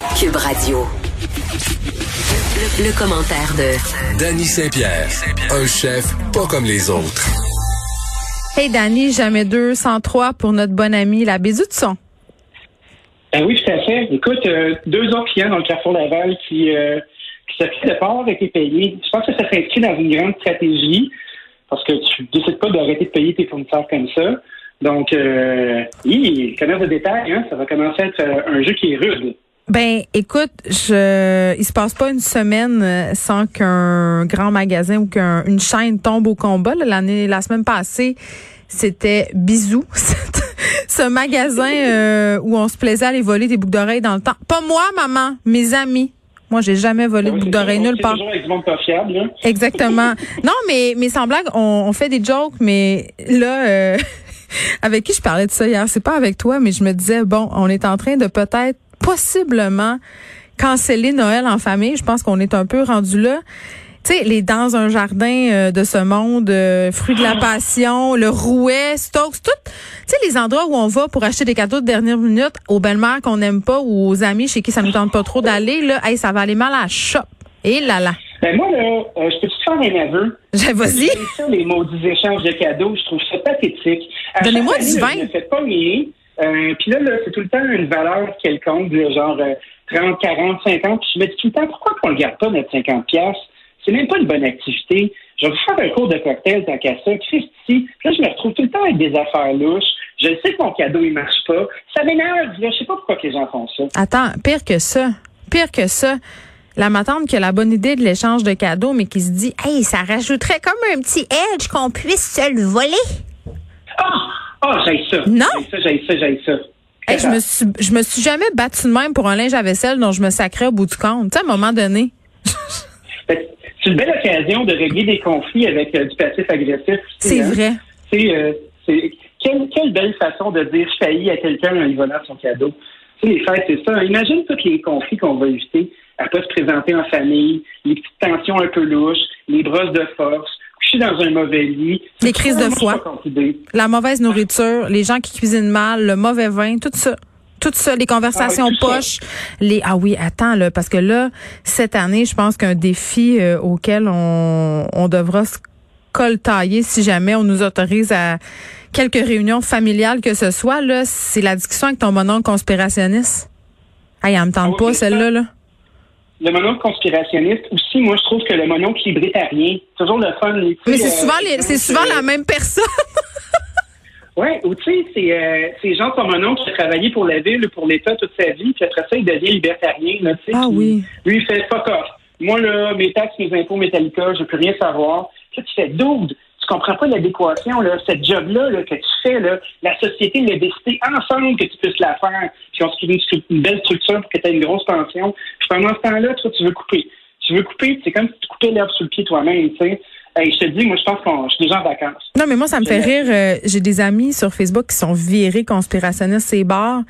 Cube Radio. Le, le commentaire de Danny Saint-Pierre, un chef pas comme les autres. Hey Danny, jamais 203 pour notre bon ami la Bézu de son. Ben oui, tout à fait. Écoute, euh, deux autres clients dans le Carrefour Laval qui, euh, qui s'occupent de pas avoir été payés. Je pense que ça s'inscrit dans une grande stratégie parce que tu décides pas d'arrêter de payer tes fournisseurs comme ça. Donc, euh, oui, commerce de détail, hein, ça va commencer à être euh, un jeu qui est rude. Ben, écoute, je, il se passe pas une semaine euh, sans qu'un grand magasin ou qu'une chaîne tombe au combat. là. L'année, la semaine passée, c'était Bisous, ce magasin euh, où on se plaisait à aller voler des boucles d'oreilles dans le temps. Pas moi, maman, mes amis. Moi, j'ai jamais volé de Oui, boucles d'oreilles nulle part. toujours avec du monde pas fiable, là. Exactement. non, mais mais sans blague, on, on fait des jokes, mais là, euh, avec qui je parlais de ça hier, c'est pas avec toi, mais je me disais bon, on est en train de peut-être possiblement canceller Noël en famille. Je pense qu'on est un peu rendu là. Tu sais, les dans un jardin euh, de ce monde, euh, fruits de la passion, le rouet, Stokes, tout. Tu sais, les endroits où on va pour acheter des cadeaux de dernière minute aux belles-mères qu'on n'aime pas ou aux amis chez qui ça nous tente pas trop d'aller, là, hey, ça va aller mal à la shop. Et là là. Ben moi, là, euh, je peux te faire un aveu. Vas-y. Ça, les maudits échanges de cadeaux. Je trouve ça pathétique. Donnez-moi du vin. Je ne fais pas nier. Euh, puis là, là c'est tout le temps une valeur quelconque, genre euh, 30, 40, 50. Puis je me dis tout le temps, pourquoi on ne le garde pas notre 50 piastres? C'est même pas une bonne activité. Je vais vous faire un cours de cocktail tant qu'à ça. Christy. Puis là, je me retrouve tout le temps avec des affaires louches. Je sais que mon cadeau, il marche pas. Ça m'énerve. Je sais pas pourquoi que les gens font ça. Attends, pire que ça. Pire que ça. La matante qui a la bonne idée de l'échange de cadeaux, mais qui se dit, hey, ça rajouterait comme un petit edge qu'on puisse se le voler. Ah! Ah, j'ai ça. Non? J'ai ça, j'ai ça, j'ai ça. Hey, je me suis, je me suis jamais battue de même pour un linge à vaisselle dont je me sacrais au bout du compte. Tu sais, à un moment donné. Que C'est une belle occasion de régler des conflits avec euh, du passif agressif. C'est hein. vrai. C'est, euh, quelle, quelle belle façon de dire je faillis à quelqu'un en lui volant son cadeau. Tu sais, les fêtes, c'est ça. Imagine tous les conflits qu'on va éviter à pas se présenter en famille, les petites tensions un peu louches, les brosses de force, coucher dans un mauvais lit. Les crises de je suis foie. La mauvaise nourriture, les gens qui cuisinent mal, le mauvais vin, tout ça. Tout ça, les conversations Ah poches, les ah oui, attends là, parce que là cette année, je pense qu'un défi euh, auquel on, on devra se coltailler si jamais on nous autorise à quelques réunions familiales que ce soit là, c'est la discussion avec ton bonhomme conspirationniste. Ah, elle me tente Ah oui, pas celle-là là. Le mononcle conspirationniste, aussi, moi, je trouve que le mononcle libétarien, c'est toujours le fun. Mais c'est euh, souvent les, c'est souvent la même personne. Oui, ou tu sais, c'est euh, ces gens comme qui a travaillé pour la ville ou pour l'État toute sa vie, puis après ça, il devient libertarien, là, tu sais. Ah oui. Lui, il fait fuck off. Moi, là, mes taxes, mes impôts, Metallica, je peux rien savoir. Puis tu fais double. Tu comprends pas l'adéquation, là, cette job-là là, que tu fais, là, la société l'a décidé ensemble que tu puisses la faire. Puis on se crée une, belle structure pour que tu aies une grosse pension. Puis pendant ce temps-là, toi, tu veux couper. Tu veux couper, c'est comme si tu coupais l'herbe sous le pied toi-même, tu sais. Hey, je te dis, moi, je pense qu'on je suis déjà en vacances. Non, mais moi, ça me fait rire. euh, J'ai des amis sur Facebook qui sont virés conspirationnistes, ces bars.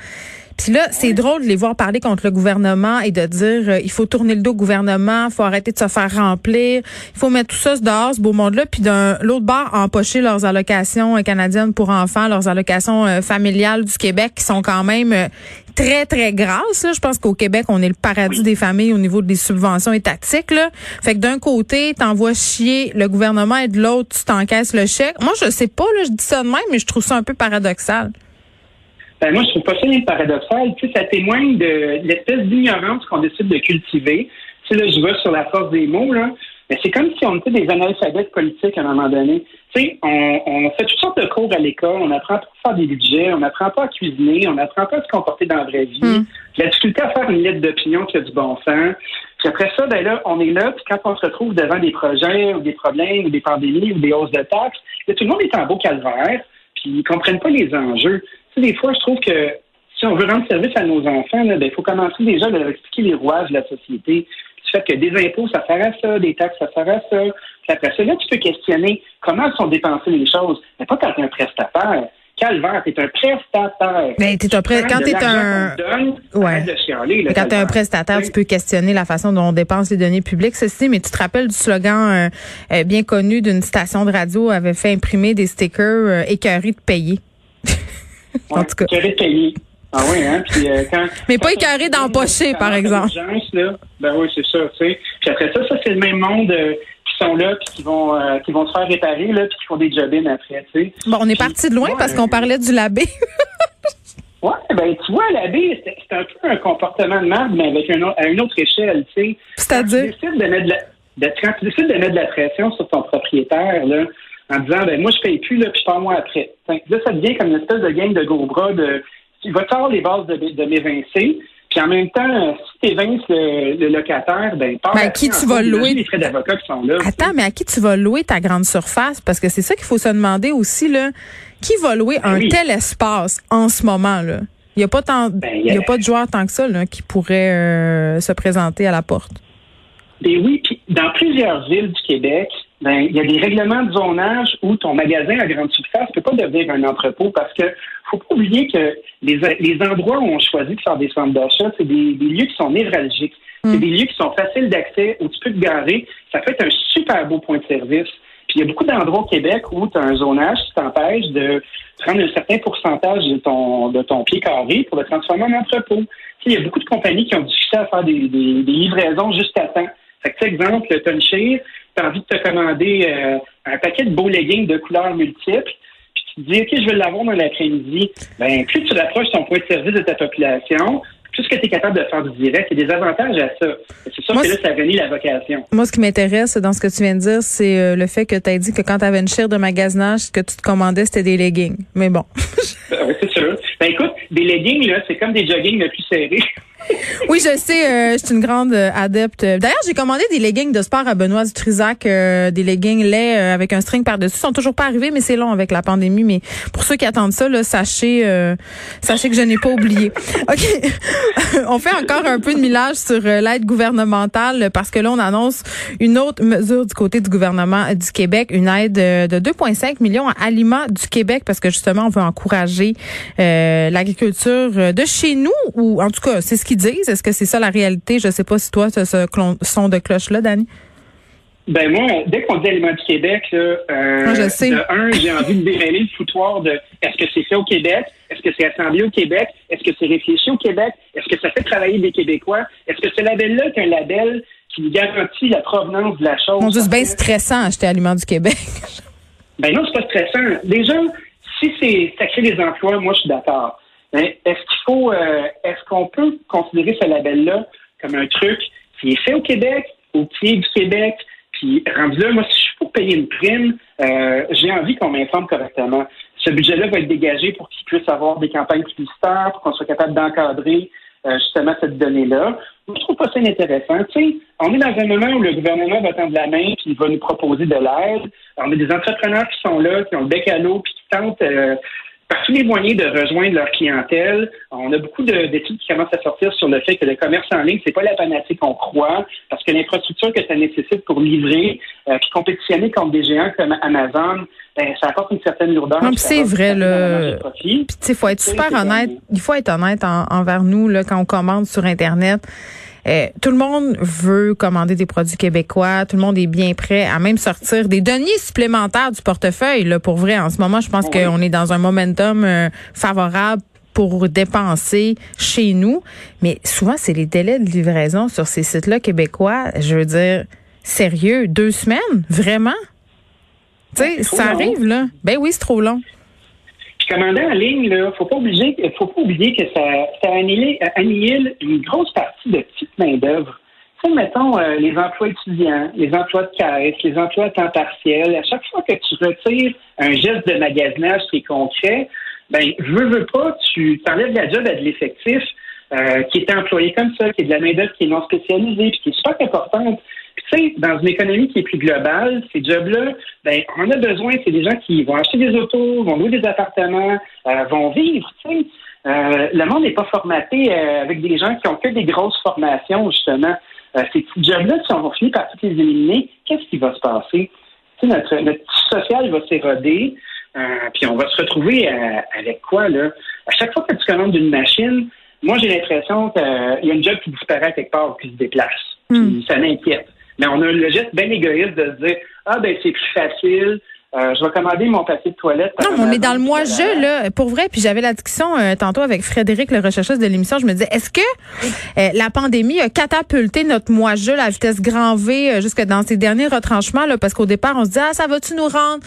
Puis là, c'est drôle de les voir parler contre le gouvernement et de dire euh, il faut tourner le dos au gouvernement, il faut arrêter de se faire remplir, il faut mettre tout ça dehors, ce beau monde-là. Puis d'un l'autre bar, empocher leurs allocations euh, canadiennes pour enfants, leurs allocations euh, familiales du Québec qui sont quand même euh, très, très grasses. là. Je pense qu'au Québec, on est le paradis des familles au niveau des subventions étatiques. Là. Fait que d'un côté, t'envoies chier le gouvernement et de l'autre, tu t'encaisses le chèque. Moi, je sais pas, là, je dis ça de même, mais je trouve ça un peu paradoxal. Ben moi, je trouve pas ça paradoxal. Tu sais, ça témoigne de l'espèce d'ignorance qu'on décide de cultiver. Tu sais, là, je vais sur la force des mots, là. Mais c'est comme si on était des analphabètes politiques à un moment donné. Tu sais, on, on fait toutes sortes de cours à l'école, on apprend pas à faire des budgets, on apprend pas à cuisiner, on apprend pas à se comporter dans la vraie vie. Mm. La difficulté à faire une lettre d'opinion qui a du bon sens. Puis après ça, ben là, on est là, puis quand on se retrouve devant des projets ou des problèmes ou des pandémies ou des hausses de taxes, là, tout le monde est en beau calvaire, puis ils comprennent pas les enjeux. Tu sais, des fois, je trouve que si on veut rendre service à nos enfants, ben, il faut commencer déjà à leur expliquer les rouages de la société. Du fait que des impôts, ça sert à ça, des taxes, ça sert à ça. Puis après ça, là, tu peux questionner comment sont dépensées les choses. Mais pas quand tu es un prestataire. Calvaire, t'es un prestataire. Ben, t'es un pré- Tu quand de t'es un- donne, Ouais. arrête de chialer, là, Mais quand tu es un prestataire, Oui. tu peux questionner la façon dont on dépense les données publiques. Ceci, mais tu te rappelles du slogan euh, euh, bien connu d'une station de radio avait fait imprimer des stickers euh, écœurés de payer. En tout cas. Payé. Ah oui, hein? Puis, euh, quand, Mais pas écarré d'empocher, par exemple. Là, ben oui, c'est ça, tu sais. Puis après ça, ça, c'est le même monde euh, qui sont là, puis qui vont, euh, qui vont se faire réparer, là, puis qui font des job après, tu sais. Bon, on est parti de loin parce qu'on parlait du labé. Oui, ben tu vois, l'abbé, c'est un peu un comportement de merde, mais avec un, à une autre échelle, tu sais. C'est-à-dire? Quand tu décides de mettre de la, quand tu décides de mettre de la pression sur ton propriétaire, là, en disant, ben moi, je paye plus, là, puis je pars moi après. Là, ça devient comme une espèce de gang de gros bras de, tu vas avoir les bases de, de m'évincer, puis en même temps, si tu évinces le, locataire, ben, pas ben, à qui tu vas louer? les frais d'avocat qui sont là. Attends, mais à qui tu vas louer ta grande surface? Parce que c'est ça qu'il faut se demander aussi là. Qui va louer ben un tel espace en ce moment là? Il n'y a pas tant, ben, il y a... pas de joueurs tant que ça là, qui pourraient euh, se présenter à la porte. Ben oui, puis dans plusieurs villes du Québec, ben, il y a des règlements de zonage où ton magasin à grande surface ne peut pas devenir un entrepôt parce que faut pas oublier que les, les endroits où on choisit de faire des centres d'achat, c'est des, lieux qui sont névralgiques. C'est mm. des lieux qui sont faciles d'accès, où tu peux te garer. Ça peut être un super beau point de service. Puis il y a beaucoup d'endroits au Québec où tu as un zonage qui t'empêche de prendre un certain pourcentage de ton, de ton pied carré pour le transformer en entrepôt. il y a beaucoup de compagnies qui ont difficile à faire des, des, des livraisons juste à temps. Fait que, exemple, tu as une tu as envie de te commander euh, un paquet de beaux leggings de couleurs multiples, puis tu te dis, OK, je vais l'avoir dans l'après-midi. Ben, plus tu rapproches ton point de service de ta population, plus que tu es capable de faire du direct, il y a des avantages à ça. C'est sûr que là, ça réunit la vocation. Moi, ce qui m'intéresse dans ce que tu viens de dire, c'est euh, le fait que tu as dit que quand tu avais une chire de magasinage, ce que tu te commandais, c'était des leggings. Mais bon. ben, oui, c'est sûr. Ben écoute, des leggings, là, c'est comme des joggings le plus serrés. oui, je sais, euh, je suis une grande euh, adepte. D'ailleurs, j'ai commandé des leggings de sport à Benoît Dutrisac, euh, des leggings laids avec un string par-dessus. Ils sont toujours pas arrivés, mais c'est long avec la pandémie. Mais pour ceux qui attendent ça, là, sachez, sachez que je n'ai pas oublié. OK. on fait encore un peu de millage sur l'aide gouvernementale parce que là, on annonce une autre mesure du côté du gouvernement du Québec, une aide de 2,5 millions à Aliments du Québec parce que justement, on veut encourager l'agriculture de chez nous ou en tout cas, c'est ce qu'ils disent? Est-ce que c'est ça la réalité? Je ne sais pas si toi, tu as ce son de cloche-là, Dani. Ben moi, dès qu'on dit Aliments du Québec, là, euh, ah, de un, j'ai envie de démêler le foutoir de est-ce que c'est fait au Québec? Est-ce que c'est assemblé au Québec? Est-ce que c'est réfléchi au Québec? Est-ce que ça fait travailler des Québécois? Est-ce que ce label-là est un label qui garantit la provenance de la chose? Mon Dieu, c'est bien stressant acheter Aliments du Québec. ben non, c'est pas stressant. Déjà, si c'est ça crée des emplois, moi je suis d'accord. Mais est-ce qu'il faut, euh, est-ce qu'on peut considérer ce label-là comme un truc qui est fait au Québec, au pied du Québec, puis rendu là, moi, si je suis pour payer une prime, euh, j'ai envie qu'on m'informe correctement. Ce budget-là va être dégagé pour qu'il puisse avoir des campagnes publicitaires, pour qu'on soit capable d'encadrer euh, justement cette donnée-là. Je trouve pas ça intéressant. Tu sais, on est dans un moment où le gouvernement va tendre la main puis il va nous proposer de l'aide. On a des entrepreneurs qui sont là, qui ont le bec à l'eau puis qui tentent par tous les moyens de rejoindre leur clientèle. On a beaucoup d'études qui commencent à sortir sur le fait que le commerce en ligne, c'est pas la panacée qu'on croit, parce que l'infrastructure que ça nécessite pour livrer, euh, puis compétitionner contre des géants comme Amazon, ben, ça apporte une certaine lourdeur. c'est vrai, là. Puis, il faut être super honnête. Il faut être honnête envers nous, là, quand on commande sur Internet. Euh, tout le monde veut commander des produits québécois. Tout le monde est bien prêt à même sortir des deniers supplémentaires du portefeuille. Là, pour vrai, en ce moment, je pense qu'on est dans un momentum euh, favorable pour dépenser chez nous. Mais souvent, c'est les délais de livraison sur ces sites-là québécois. Je veux dire, sérieux, deux semaines? Vraiment? Tu sais, ça arrive, là. Ben oui, c'est trop long commander en ligne, là, faut pas oublier, faut pas oublier que ça, ça annihile une grosse partie de petite main-d'œuvre. Tu mettons, euh, les emplois étudiants, les emplois de caisse, les emplois à temps partiel, à chaque fois que tu retires un geste de magasinage qui est concret, ben, veux, veux pas, tu t'enlèves la job à de l'effectif euh, qui est employé comme ça, qui est de la main-d'œuvre qui est non spécialisée, puis qui est super importante sais, dans une économie qui est plus globale, ces jobs-là, ben, on a besoin, c'est des gens qui vont acheter des autos, vont louer des appartements, euh, vont vivre, tu sais. Euh, le monde n'est pas formaté euh, avec des gens qui ont que des grosses formations, justement. ces petits jobs-là, si on va finir par tous les éliminer, qu'est-ce qui va se passer? Tu sais, notre, notre social va s'éroder, puis on va se retrouver avec quoi, là? À chaque fois que tu commandes une machine, moi, j'ai l'impression qu'il y a une job qui disparaît quelque part ou qui se déplace. Hmm. ça m'inquiète. Mais on a le geste bien égoïste de se dire Ah, ben, c'est plus facile. Euh, je vais commander mon papier de toilette. Non, mais on est dans le mois-je, là, pour vrai. Puis j'avais la discussion euh, tantôt avec Frédéric, le recherchiste de l'émission. Je me disais, est-ce que euh, la pandémie a catapulté notre mois-je à vitesse grand V jusque dans ses derniers retranchements? Là, parce qu'au départ, on se dit, ah, ça va-tu nous rendre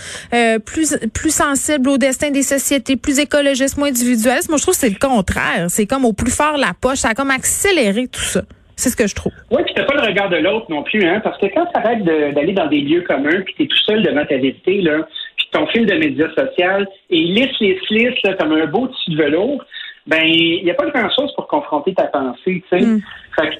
plus plus sensibles au destin des sociétés, plus écologistes, moins individualistes? Moi, je trouve que c'est le contraire. C'est comme au plus fort la poche. Ça a comme accéléré tout ça. C'est ce que je trouve. Oui, puis t'as pas le regard de l'autre non plus, hein, parce que quand tu arrêtes d'aller dans des lieux communs, puis t'es tout seul devant ta vérité, là, puis ton fil de médias social, et il lisse, lisse, lisse, là, comme un beau tissu de velours, ben, il n'y a pas grand-chose pour confronter ta pensée, tu sais. Mm.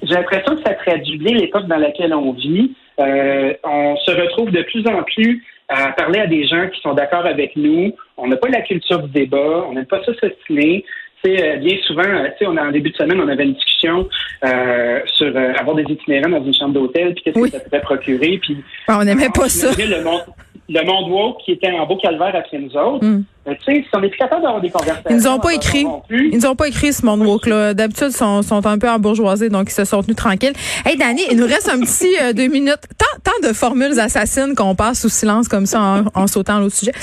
J'ai l'impression que ça traduit bien l'époque dans laquelle on vit. Euh, on se retrouve de plus en plus à parler à des gens qui sont d'accord avec nous. On n'a pas la culture du débat, on n'aime pas ça s'ostiner. Euh, bien souvent, euh, on a, en début de semaine, on avait une discussion euh, sur avoir des itinérants dans une chambre d'hôtel, puis qu'est-ce que ça pouvait procurer. Puis, ah, on n'aimait pas ça. Le monde, le monde woke qui était en beau calvaire après nous autres. Mm. tu sais, si on est plus capable d'avoir des conversations. Ils nous ont pas écrit. Ils nous ont pas écrit ce monde woke là. D'habitude, ils sont, sont un peu embourgeoisés, donc ils se sont tenus tranquilles. Hey, Danny, il nous reste un petit deux minutes. Tant, tant de formules assassines qu'on passe sous silence comme ça en, en sautant l'autre sujet.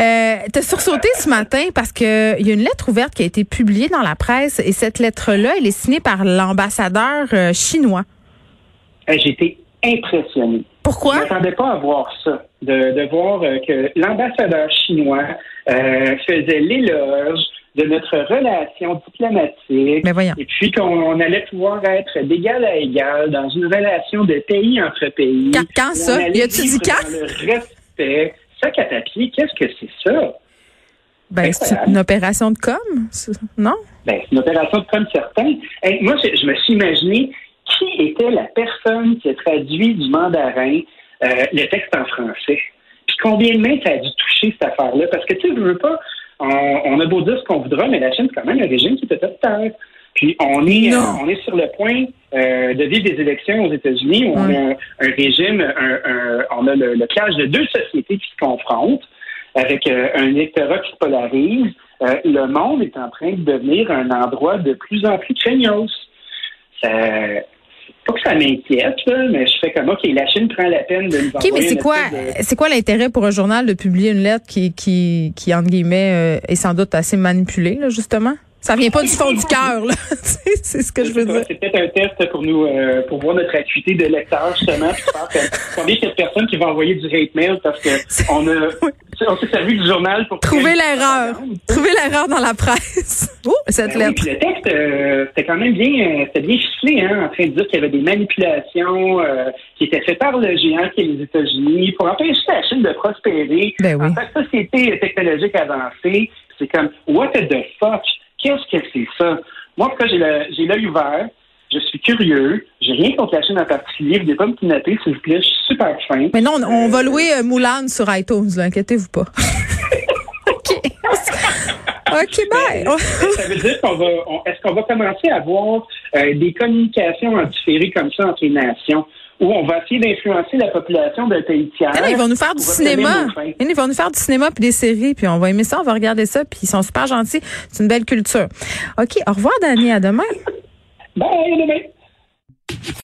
Euh, T'as sursauté ce matin parce que il y a une lettre ouverte qui a été publiée dans la presse et cette lettre-là, elle est signée par l'ambassadeur chinois. J'ai été impressionné. Pourquoi? Je m'attendais pas à voir ça, de, voir euh, que l'ambassadeur chinois euh, faisait l'éloge de notre relation diplomatique. Et puis qu'on allait pouvoir être d'égal à égal dans une relation de pays entre pays. Quand, ça? Y a-tu dit quand? le respect. Ça, Catapie, qu'est-ce que c'est ça? Ben, c'est une opération de com, non? Ben, c'est une opération de com, certain. moi, je, me suis imaginé qui était la personne qui a traduit du mandarin euh, le texte en français? Puis combien de mains ça a dû toucher cette affaire-là? Parce que, tu sais, je veux pas, on, a beau dire ce qu'on voudra, mais la Chine, c'est quand même un régime qui peut être terre. Puis on est, euh, on est sur le point euh, de vivre des élections aux États-Unis où on a un régime, un, on a le, clash de deux sociétés qui se confrontent avec un électorat qui se polarise. le monde est en train de devenir un endroit de plus en plus craignos. Ça, pas que ça m'inquiète, mais je fais comme OK, la Chine prend la peine de nous OK, mais c'est quoi, c'est quoi l'intérêt pour un journal de publier une lettre qui, qui, qui entre guillemets, euh, est sans doute assez manipulée, là, justement? Ça vient pas du fond du cœur, là. c'est ce que je veux dire. C'est peut-être un test pour nous, euh, pour voir notre acuité de lecteur, justement, puis voir combien il y a de personnes qui vont envoyer du hate mail parce que on a, on s'est servi du journal pour trouver l'erreur. Trouver l'erreur dans la presse. Oh, cette ben lettre. Oui, le texte, euh, c'était quand même bien, euh, c'était bien ficelé, hein, en train de dire qu'il y avait des manipulations qui étaient faites par le géant qui est les États-Unis pour empêcher la Chine de prospérer ben oui. en tant que société technologique avancée. C'est comme what the fuck? Qu'est-ce que c'est ça? Moi, en tout cas, j'ai l'œil ouvert. Je suis curieux. J'ai rien contre la chaîne en particulier. Pas me kidnapper, s'il vous plaît? Je suis super fin. Mais non, on, va louer euh, Moulin sur iTunes, inquiétez-vous pas. OK. OK, bye. ça veut dire qu'on va. Est-ce qu'on va commencer à avoir euh, des communications en différé comme ça entre les nations? Où on va essayer d'influencer la population d'un pays tiers. ils vont nous faire du cinéma. Ils vont nous faire du cinéma puis des séries, puis on va aimer ça, on va regarder ça, puis ils sont super gentils. C'est une belle culture. OK, au revoir, Dani. À demain. Bye, à demain.